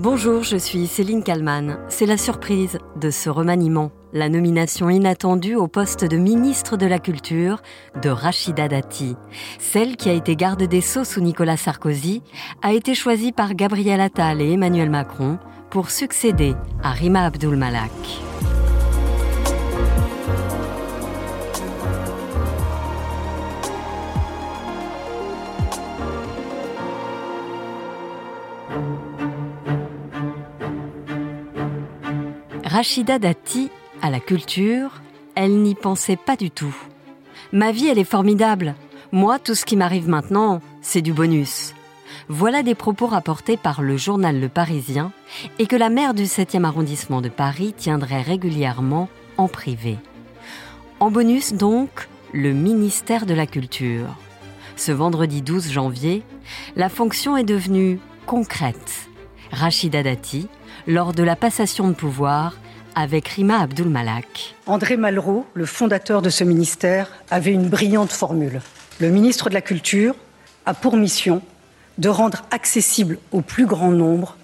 Bonjour, je suis Céline Kalman. C'est la surprise de ce remaniement, la nomination inattendue au poste de ministre de la Culture de Rachida Dati. Celle qui a été garde des Sceaux sous Nicolas Sarkozy a été choisie par Gabriel Attal et Emmanuel Macron pour succéder à Rima Abdul Malak. Rachida Dati, à la culture, elle n'y pensait pas du tout. Ma vie, elle est formidable. Moi, tout ce qui m'arrive maintenant, c'est du bonus. Voilà des propos rapportés par le journal Le Parisien et que la maire du 7e arrondissement de Paris tiendrait régulièrement en privé. En bonus donc, le ministère de la Culture. Ce vendredi 12 janvier, la fonction est devenue concrète. Rachida Dati, lors de la passation de pouvoir avec Rima Abdul Malak. André Malraux, le fondateur de ce ministère, avait une brillante formule. Le ministre de la Culture a pour mission de rendre accessible au plus grand nombre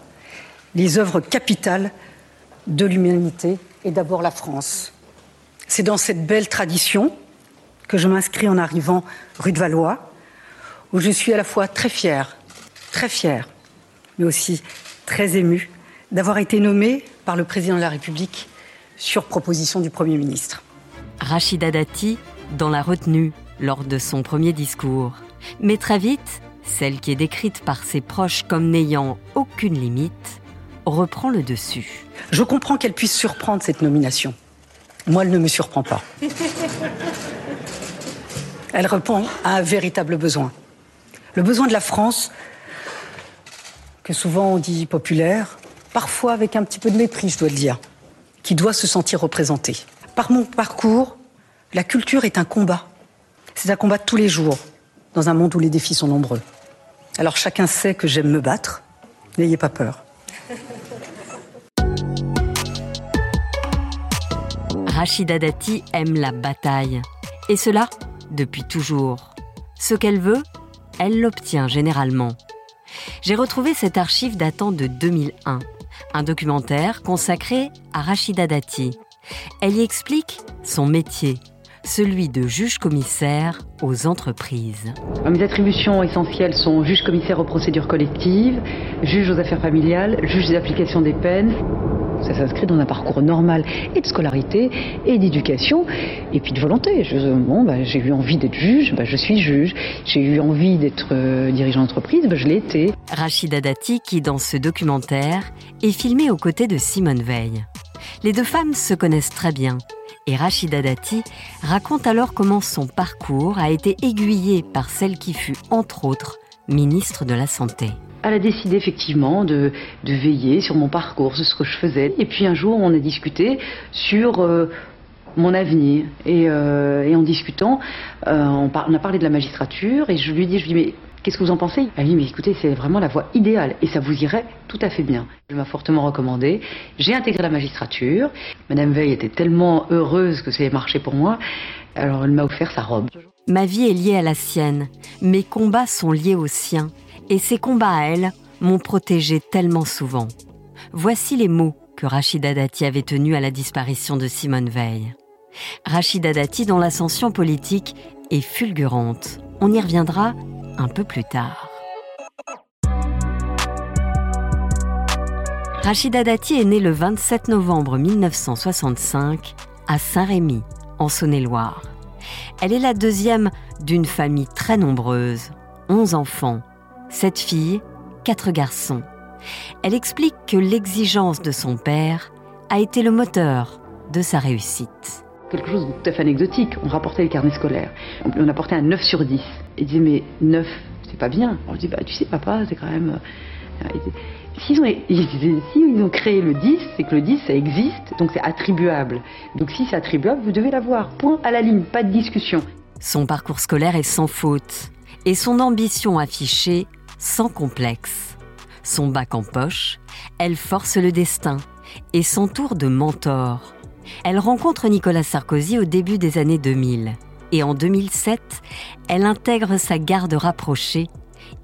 les œuvres capitales de l'humanité et d'abord la France. C'est dans cette belle tradition que je m'inscris en arrivant rue de Valois, où je suis à la fois très fière, très fière, mais aussi très émue d'avoir été nommée par le président de la République sur proposition du Premier ministre. Rachida Dati dans la retenue lors de son premier discours. Mais très vite, celle qui est décrite par ses proches comme n'ayant aucune limite, reprend le dessus. Je comprends qu'elle puisse surprendre cette nomination. Moi, elle ne me surprend pas. Elle répond à un véritable besoin. Le besoin de la France, que souvent on dit populaire, parfois avec un petit peu de mépris, je dois le dire, qui doit se sentir représenté. Par mon parcours, la culture est un combat. C'est un combat de tous les jours, dans un monde où les défis sont nombreux. Alors chacun sait que j'aime me battre. N'ayez pas peur. Rachida Dati aime la bataille. Et cela depuis toujours. Ce qu'elle veut, elle l'obtient généralement. J'ai retrouvé cette archive datant de 2001 un documentaire consacré à Rachida Dati. Elle y explique son métier, celui de juge-commissaire aux entreprises. Mes attributions essentielles sont juge-commissaire aux procédures collectives, juge aux affaires familiales, juge des applications des peines. Ça s'inscrit dans un parcours normal et de scolarité et d'éducation et puis de volonté. bon, bah, j'ai eu envie d'être juge, bah, je suis juge. J'ai eu envie d'être euh, dirigeant d'entreprise, bah, je l'ai été. Rachida Dati, qui dans ce documentaire est filmée aux côtés de Simone Veil. Les deux femmes se connaissent très bien et Rachida Dati raconte alors comment son parcours a été aiguillé par celle qui fut, entre autres, ministre de la Santé elle a décidé effectivement de, veiller sur mon parcours, sur ce que je faisais. Et puis un jour, on a discuté sur euh, mon avenir. Euh, et, en discutant, euh, on, a parlé de la magistrature et je lui ai dit, je lui ai dit mais qu'est-ce que vous en pensez? Elle dit, mais écoutez, c'est vraiment la voie idéale et ça vous irait tout à fait bien. Je m'a fortement recommandé. J'ai intégré la magistrature. Madame Veil était tellement heureuse que ça ait marché pour moi. Alors elle m'a offert sa robe. Ma vie est liée à la sienne. Mes combats sont liés aux siens. Et ces combats à elle m'ont protégée tellement souvent. Voici les mots que Rachida Dati avait tenus à la disparition de Simone Veil. Rachida Dati, dont l'ascension politique est fulgurante. On y reviendra un peu plus tard. Rachida Dati est née le 27 novembre 1965 à Saint-Rémy, en Saône-et-Loire. Elle est la deuxième d'une famille très nombreuse, 11 enfants, sept filles, quatre garçons. Elle explique que l'exigence de son père a été le moteur de sa réussite. Quelque chose de tout à fait anecdotique. On rapportait les carnets scolaires. On apportait un 9 sur 10. Il disait, mais 9, c'est pas bien. On dit, bah, tu sais, papa, c'est quand même. Euh, s'ils ont, ils ont créé le 10, c'est que le 10, ça existe, donc c'est attribuable. Donc si c'est attribuable, vous devez l'avoir. Point à la ligne, pas de discussion. Son parcours scolaire est sans faute. Et son ambition affichée sans complexe. Son bac en poche, elle force le destin et s'entoure de mentors. Elle rencontre Nicolas Sarkozy au début des années 2000 et en 2007, elle intègre sa garde rapprochée.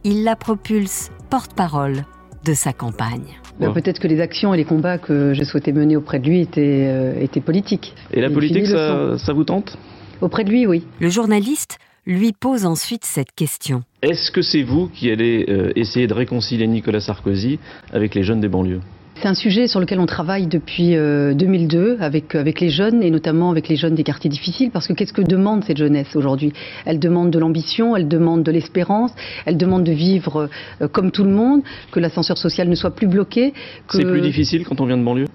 Il la propulse porte-parole de sa campagne. Bah, peut-être que les actions et les combats que je souhaitais mener auprès de lui étaient, euh, étaient politiques. Et la politique, ça, ça vous tente? Auprès de lui, oui. Le journaliste lui pose ensuite cette question. Est-ce que c'est vous qui allez euh, essayer de réconcilier Nicolas Sarkozy avec les jeunes des banlieues? C'est un sujet sur lequel on travaille depuis 2002 euh, avec, avec les jeunes et notamment avec les jeunes des quartiers difficiles parce que qu'est-ce que demande cette jeunesse aujourd'hui? Elle demande de l'ambition, elle demande de l'espérance, elle demande de vivre euh, comme tout le monde, que l'ascenseur social ne soit plus bloqué. Que... C'est plus difficile quand on vient de banlieue?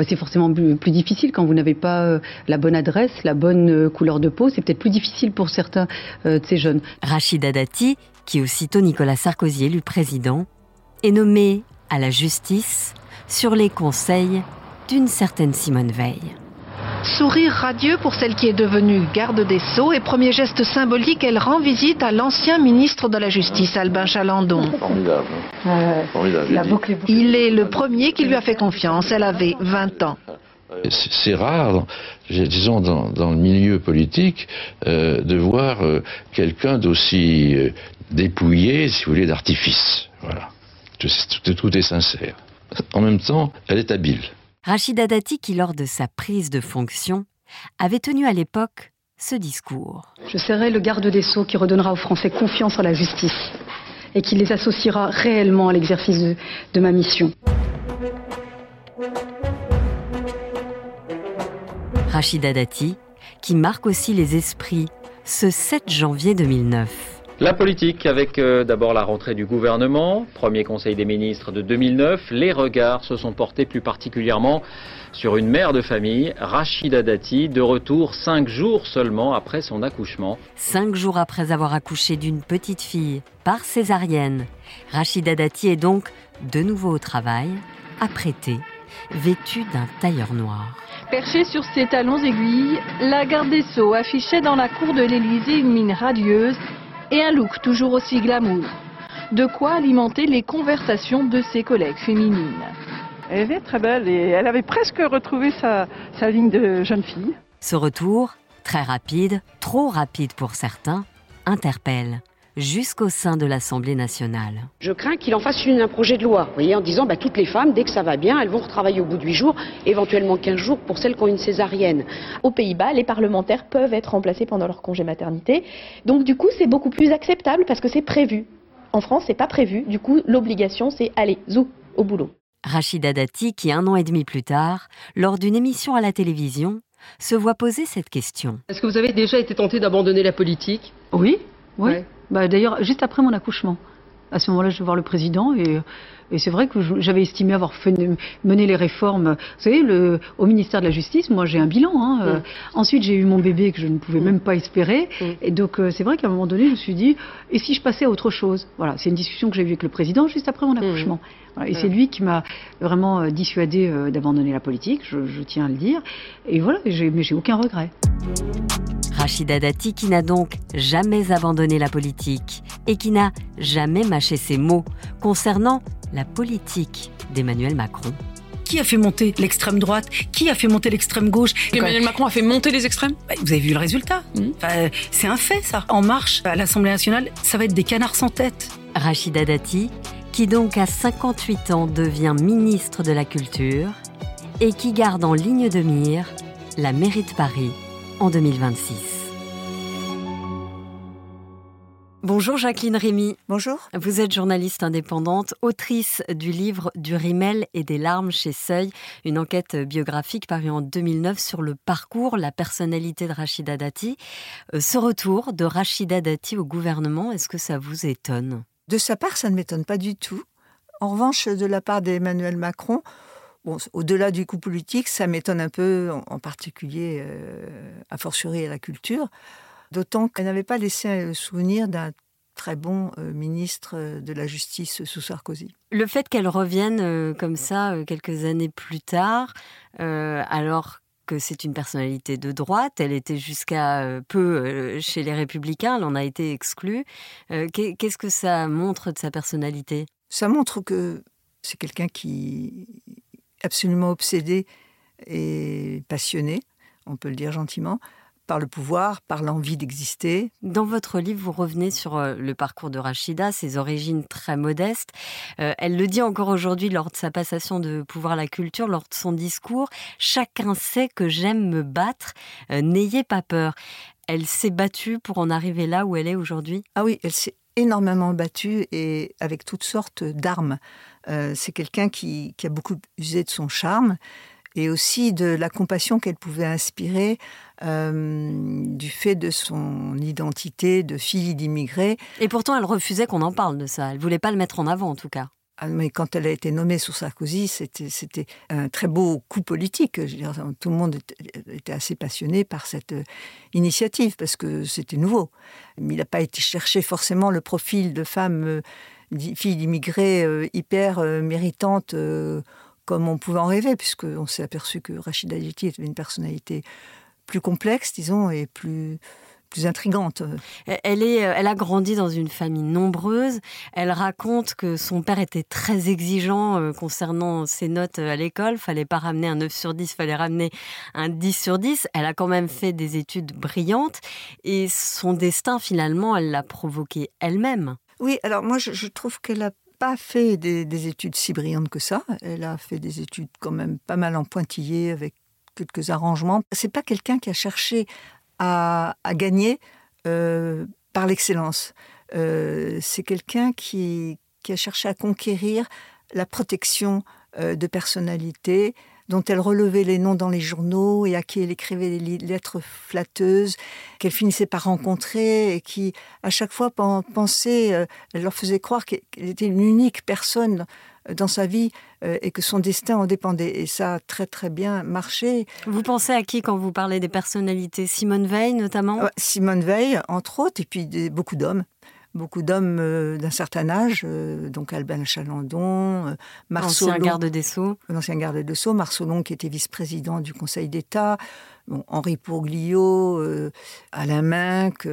Bah, c'est forcément plus, difficile quand vous n'avez pas euh, la bonne adresse, la bonne couleur de peau. C'est peut-être plus difficile pour certains de ces jeunes. Rachida Dati, qui aussitôt Nicolas Sarkozy élu président, est nommé à la justice sur les conseils d'une certaine Simone Veil. Sourire radieux pour celle qui est devenue garde des Sceaux et premier geste symbolique, elle rend visite à l'ancien ministre de la Justice, Albin Chalandon. Formidable. Il est le premier qui lui a fait confiance. Elle avait 20 ans. C'est rare, disons, dans, le milieu politique, euh, de voir euh, quelqu'un d'aussi euh, dépouillé, si vous voulez, d'artifice. Voilà. tout est sincère. En même temps, elle est habile. Rachida Dati, qui lors de sa prise de fonction, avait tenu à l'époque ce discours. Je serai le garde des Sceaux qui redonnera aux Français confiance en la justice et qui les associera réellement à l'exercice de, de ma mission. Rachida Dati, qui marque aussi les esprits ce 7 janvier 2009. La politique avec euh, d'abord la rentrée du gouvernement, premier conseil des ministres de 2009, les regards se sont portés plus particulièrement sur une mère de famille, Rachida Dati, de retour cinq jours seulement après son accouchement. Cinq jours après avoir accouché d'une petite fille par césarienne, Rachida Dati est donc de nouveau au travail, apprêtée, vêtue d'un tailleur noir. Perchée sur ses talons aiguilles, la garde des Sceaux affichait dans la cour de l'Élysée une mine radieuse et un look toujours aussi glamour. De quoi alimenter les conversations de ses collègues féminines. Elle était très belle et elle avait presque retrouvé sa, sa ligne de jeune fille. Ce retour, très rapide, trop rapide pour certains, interpelle jusqu'au sein de l'Assemblée nationale. Je crains qu'il en fasse une, un projet de loi, voyez, en disant bah, toutes les femmes, dès que ça va bien, elles vont retravailler au bout de 8 jours, éventuellement 15 jours pour celles qui ont une césarienne. Aux Pays-Bas, les parlementaires peuvent être remplacés pendant leur congé maternité. Donc du coup, c'est beaucoup plus acceptable parce que c'est prévu. En France, c'est pas prévu. Du coup, l'obligation, c'est aller, zou, au boulot. Rachida Dati, qui un an et demi plus tard, lors d'une émission à la télévision, se voit poser cette question. Est-ce que vous avez déjà été tenté d'abandonner la politique? Oui, oui. Bah, D'ailleurs, juste après mon accouchement. À ce moment-là, je vais voir le président et, et c'est vrai que j'avais estimé avoir fait, mené les réformes. Vous savez, le, au ministère de la Justice, moi j'ai un bilan. Hein, euh. mm. ensuite, j'ai eu mon bébé que je ne pouvais mm. même pas espérer. Mm. Et donc, euh, c'est vrai qu'à un moment donné, je me suis dit, et si je passais à autre chose? Voilà, c'est une discussion que j'ai eue avec le président juste après mon accouchement. et c'est lui qui m'a vraiment euh, dissuadé d'abandonner la politique, je, je, tiens à le dire. Et voilà, mais j'ai aucun regret. Rachida Dati qui n'a donc jamais abandonné la politique et qui n'a jamais mâché ses mots concernant la politique d'Emmanuel Macron. Qui a fait monter l'extrême droite? Qui a fait monter l'extrême gauche? Emmanuel Macron a fait monter les extrêmes? Bah, Vous avez vu le résultat mmh. C'est un fait ça. En marche à l'Assemblée nationale, ça va être des canards sans tête. Rachida Dati, qui donc à 58 ans devient ministre de la Culture et qui garde en ligne de mire la mairie de Paris en 2026. Bonjour Jacqueline Rémy. Bonjour. Vous êtes journaliste indépendante, autrice du livre Du rimel et des larmes chez Seuil, une enquête biographique parue en 2009 sur le parcours, la personnalité de Rachida Dati. Euh, ce retour de Rachida Dati au gouvernement, est-ce que ça vous étonne? De sa part, ça ne m'étonne pas du tout. En revanche, de la part d'Emmanuel Macron, Bon, au-delà du coup politique, ça m'étonne un peu, en, particulier euh, a fortiori à la culture, d'autant qu'elle n'avait pas laissé un souvenir d'un très bon euh, ministre euh, de la Justice sous Sarkozy. Le fait qu'elle revienne euh, comme ça quelques années plus tard, alors que c'est une personnalité de droite, elle était jusqu'à peu chez les républicains, elle en a été exclue. Qu'est-ce que ça montre de sa personnalité? Ça montre que c'est quelqu'un qui absolument obsédé et passionné, on peut le dire gentiment, par le pouvoir, par l'envie d'exister. Dans votre livre, vous revenez sur euh, le parcours de Rachida, ses origines très modestes. Euh, elle le dit encore aujourd'hui lors de sa passation de pouvoir à la culture, lors de son discours. Chacun sait que j'aime me battre, euh, n'ayez pas peur. Elle s'est battue pour en arriver là où elle est aujourd'hui? Ah oui, elle s'est énormément battue et avec toutes sortes d'armes. C'est quelqu'un qui, qui a beaucoup usé de son charme et aussi de la compassion qu'elle pouvait inspirer euh, du fait de son identité de fille d'immigrés. Et pourtant, elle refusait qu'on en parle de ça. Elle voulait pas le mettre en avant, en tout cas. Ah, mais quand elle a été nommée sous Sarkozy, c'était un très beau coup politique. Je veux dire, tout le monde était assez passionné par cette euh, initiative parce que c'était nouveau. Mais il n'a pas été cherché forcément le profil de femme, euh, fille d'immigrés hyper méritante comme on pouvait en rêver, puisqu'on s'est aperçu que Rachida Dati était une personnalité plus complexe, disons, et plus plus intrigante. Elle, est, elle a grandi dans une famille nombreuse. Elle raconte que son père était très exigeant euh, concernant ses notes à l'école. Fallait pas ramener un 9 sur 10, fallait ramener un 10 sur 10. Elle a quand même fait des études brillantes et son destin, finalement, elle l'a provoqué elle-même. Oui, alors moi, je, trouve qu'elle a pas fait des, études si brillantes que ça. Elle a fait des études quand même pas mal en pointillé avec quelques arrangements. C'est pas quelqu'un qui a cherché à, gagner euh, par l'excellence. Euh, c'est quelqu'un qui, qui, a cherché à conquérir la protection euh, de personnalités dont elle relevait les noms dans les journaux et à qui elle écrivait des lettres flatteuses qu'elle finissait par rencontrer et qui, à chaque fois, pensait, euh, elle leur faisait croire qu'elle était une unique personne dans sa vie euh, et que son destin en dépendait. Et ça a très très bien marché. Vous pensez à qui quand vous parlez des personnalités? Simone Veil notamment? Simone Veil, entre autres, et puis beaucoup d'hommes beaucoup d'hommes euh, d'un certain âge, euh, donc Albin Chalandon, euh, Marceau, garde des Sceaux, l'ancien garde des Sceaux, Marceau qui était vice-président du Conseil d'État, bon, Henri Pourglio, Alain Minck,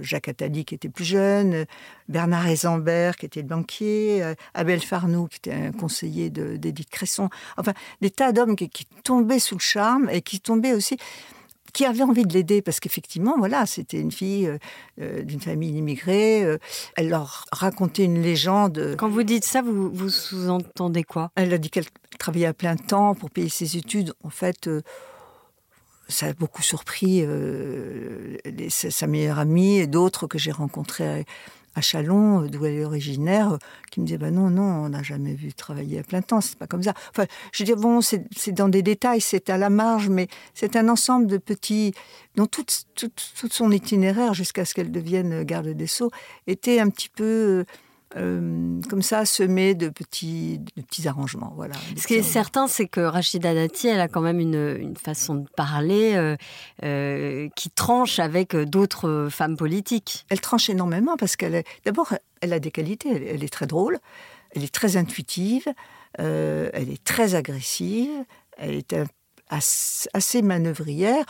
Jacques Attali qui était plus jeune, Bernard Eisenberg qui était banquier, Abel Farnoux qui était un conseiller d'Édith Cresson, enfin des tas d'hommes qui, qui tombaient sous le charme et qui tombaient aussi qui avait envie de l'aider parce qu'effectivement, voilà, c'était une fille euh, euh, d'une famille immigrée. Euh, elle leur racontait une légende. Quand vous dites ça, vous, vous sous-entendez quoi? Elle a dit qu'elle travaillait à plein temps pour payer ses études. En fait, ça a beaucoup surpris sa meilleure amie et d'autres que j'ai rencontrés à Chalon, euh, d'où elle est originaire, euh, qui me disait bah non, non, on n'a jamais vu travailler à plein temps, c'est pas comme ça. Enfin, je dis bon, c'est dans des détails, c'est à la marge, mais c'est un ensemble de petits, dont tout, tout, son itinéraire jusqu'à ce qu'elle devienne garde des Sceaux était un petit peu euh, comme ça, semé de petits, de petits arrangements. Voilà, Ce qui est certain, c'est que Rachida Dati, elle a quand même une, une façon de parler euh, euh, qui tranche avec d'autres femmes politiques. Elle tranche énormément parce qu'elle. D'abord, elle a des qualités. Elle, est très drôle, elle est très intuitive, elle est très agressive, elle est assez manœuvrière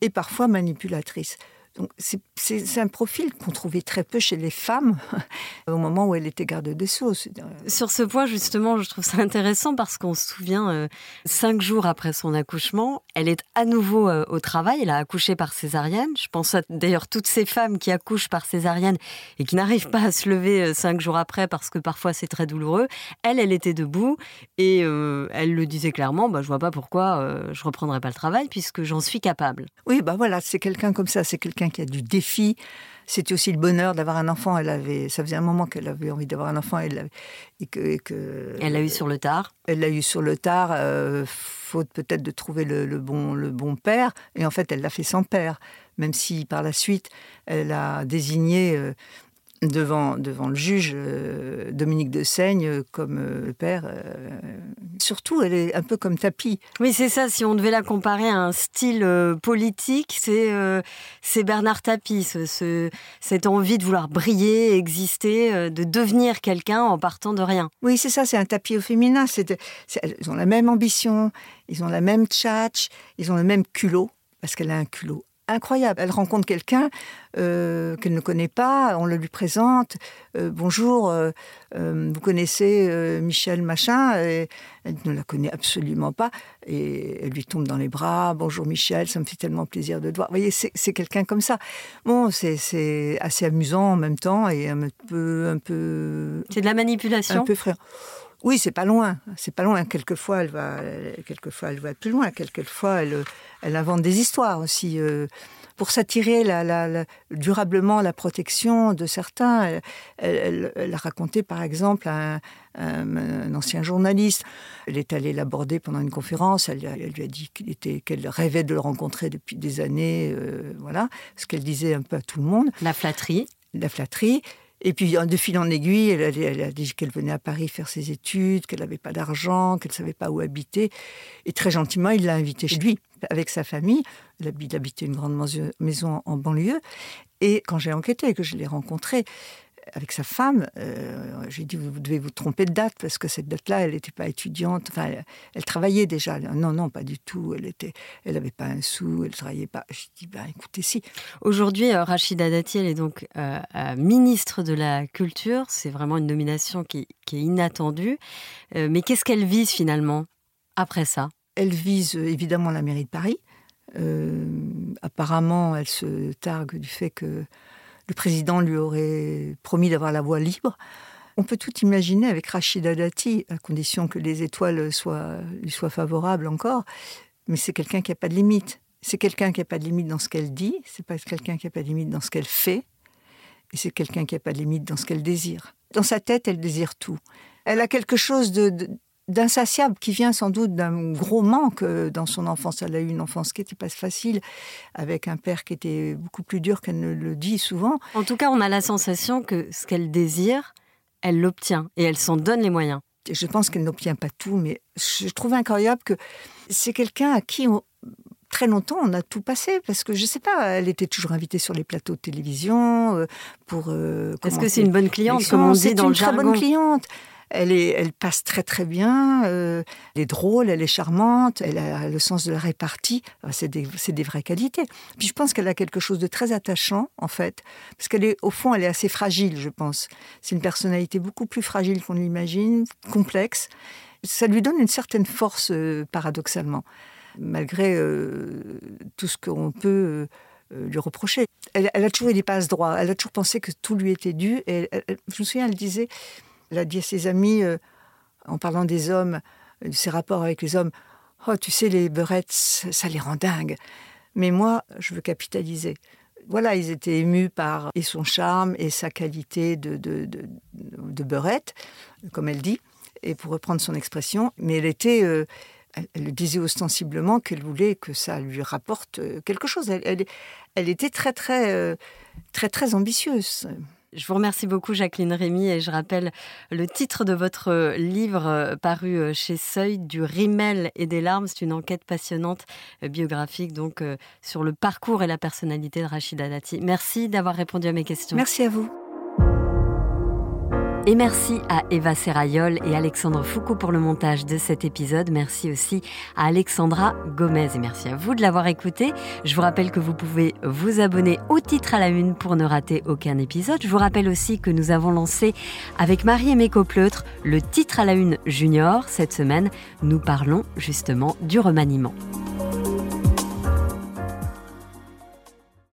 et parfois manipulatrice. Donc c'est un profil qu'on trouvait très peu chez les femmes au moment où elle était garde des Sceaux. Euh, Sur ce point, justement, je trouve ça intéressant parce qu'on se souvient, euh, cinq jours après son accouchement, elle est à nouveau euh, au travail. Elle a accouché par césarienne. Je pense à d'ailleurs toutes ces femmes qui accouchent par césarienne et qui n'arrivent pas à se lever cinq jours après parce que parfois c'est très douloureux. Elle, elle était debout et elle le disait clairement. Bah, je vois pas pourquoi je reprendrai pas le travail puisque j'en suis capable. Oui, bah voilà, c'est quelqu'un comme ça. C'est quelqu'un qui a du défi. C'était aussi le bonheur d'avoir un enfant. Elle avait, ça faisait un moment qu'elle avait envie d'avoir un enfant. Elle et que, elle l'a eu sur le tard. Elle l'a eu sur le tard, euh, faute peut-être de trouver le, bon, le bon père. Et en fait, elle l'a fait sans père, même si par la suite, elle a désigné euh, devant, devant le juge euh, Dominique de Seigne comme euh, le père. Euh, surtout, elle est un peu comme Tapi. Oui, c'est ça. Si on devait la comparer à un style politique, c'est c'est Bernard Tapie, ce, cette envie de vouloir briller, exister, de devenir quelqu'un en partant de rien. Oui, c'est ça. C'est un tapis au féminin. ils ont la même ambition, ils ont la même tchatch, ils ont le même culot, parce qu'elle a un culot incroyable. Elle rencontre quelqu'un euh, qu'elle ne connaît pas, on le lui présente. Euh, bonjour, euh, vous connaissez Michel Machin et Elle ne la connaît absolument pas et elle lui tombe dans les bras. Bonjour Michel, ça me fait tellement plaisir de te voir. Vous voyez, c'est quelqu'un comme ça. Bon, c'est assez amusant en même temps et un peu. Un peu c'est de la manipulation Un peu frère. Oui, c'est pas loin. C'est pas loin. Quelquefois, elle va, quelquefois, elle va plus loin. Quelquefois, elle, elle invente des histoires aussi pour s'attirer la, durablement la protection de certains. Elle, a raconté par exemple à un, ancien journaliste. Elle est allée l'aborder pendant une conférence. Elle, lui a dit qu'elle rêvait de le rencontrer depuis des années. Euh, voilà, ce qu'elle disait un peu à tout le monde. La flatterie. La flatterie. Et puis, de fil en aiguille, elle, a dit qu'elle venait à Paris faire ses études, qu'elle n'avait pas d'argent, qu'elle ne savait pas où habiter. Et très gentiment, il l'a invitée chez lui, avec sa famille. Il habitait une grande maison en banlieue. Et quand j'ai enquêté, que je l'ai rencontré, avec sa femme, euh, j'ai dit vous devez vous tromper de date parce que cette date-là, elle n'était pas étudiante. Enfin, elle, travaillait déjà. Non, non, pas du tout. Elle était, elle n'avait pas un sou, elle travaillait pas. J'ai dit ben écoutez si. Aujourd'hui, euh, Rachida Dati, elle est donc euh, ministre de la culture. C'est vraiment une nomination qui, qui est inattendue. mais qu'est-ce qu'elle vise finalement après ça? Elle vise évidemment la mairie de Paris. apparemment, elle se targue du fait que le président lui aurait promis d'avoir la voie libre. On peut tout imaginer avec Rachida Dati, à condition que les étoiles lui soient favorables encore. Mais c'est quelqu'un qui n'a pas de limite. C'est quelqu'un qui n'a pas de limite dans ce qu'elle dit, c'est pas quelqu'un qui n'a pas de limite dans ce qu'elle fait, et c'est quelqu'un qui n'a pas de limite dans ce qu'elle désire. Dans sa tête, elle désire tout. Elle a quelque chose de, d'insatiable qui vient sans doute d'un gros manque euh, dans son enfance. Elle a eu une enfance qui n'était pas facile, avec un père qui était beaucoup plus dur qu'elle ne le dit souvent. En tout cas, on a la sensation que ce qu'elle désire, elle l'obtient et elle s'en donne les moyens. Je pense qu'elle n'obtient pas tout, mais je trouve incroyable que c'est quelqu'un à qui très longtemps, on a tout passé parce que je sais pas, elle était toujours invitée sur les plateaux de télévision euh, pour. Euh, Est-ce que c'est une bonne cliente, comme on dit dans le jargon C'est une très bonne cliente. Elle, est, elle passe très très bien, euh, elle est drôle, elle est charmante, elle a le sens de la répartie, ah, c'est des, des, vraies qualités. Puis je pense qu'elle a quelque chose de très attachant, en fait, parce qu'elle est, au fond, elle est assez fragile, je pense. C'est une personnalité beaucoup plus fragile qu'on l'imagine, complexe. Ça lui donne une certaine force, euh, paradoxalement, malgré euh, tout ce qu'on peut lui reprocher. Elle, a toujours eu des passes droits, elle a toujours pensé que tout lui était dû. Et je me souviens, elle disait elle a dit à ses amis, euh, en parlant des hommes, de ses rapports avec les hommes, Oh, tu sais, les beurettes, ça les rend dingues. Mais moi, je veux capitaliser. Voilà, ils étaient émus par et son charme et sa qualité de, de, beurette, comme elle dit, et pour reprendre son expression. Mais elle était. Euh, elle, disait ostensiblement qu'elle voulait que ça lui rapporte euh, quelque chose. Elle, elle, elle était très, très, très, très ambitieuse. Je vous remercie beaucoup, Jacqueline Rémy, et je rappelle le titre de votre livre euh, paru euh, chez Seuil, Du rimel et des larmes. C'est une enquête passionnante, euh, biographique, donc sur le parcours et la personnalité de Rachida Dati. Merci d'avoir répondu à mes questions. Merci à vous. Et merci à Eva Serrayol et Alexandre Foucault pour le montage de cet épisode. Merci aussi à Alexandra Gomez et merci à vous de l'avoir écouté. Je vous rappelle que vous pouvez vous abonner au titre à la une pour ne rater aucun épisode. Je vous rappelle aussi que nous avons lancé avec Marie-Aimée Copleutre le titre à la une junior. Cette semaine, nous parlons justement du remaniement.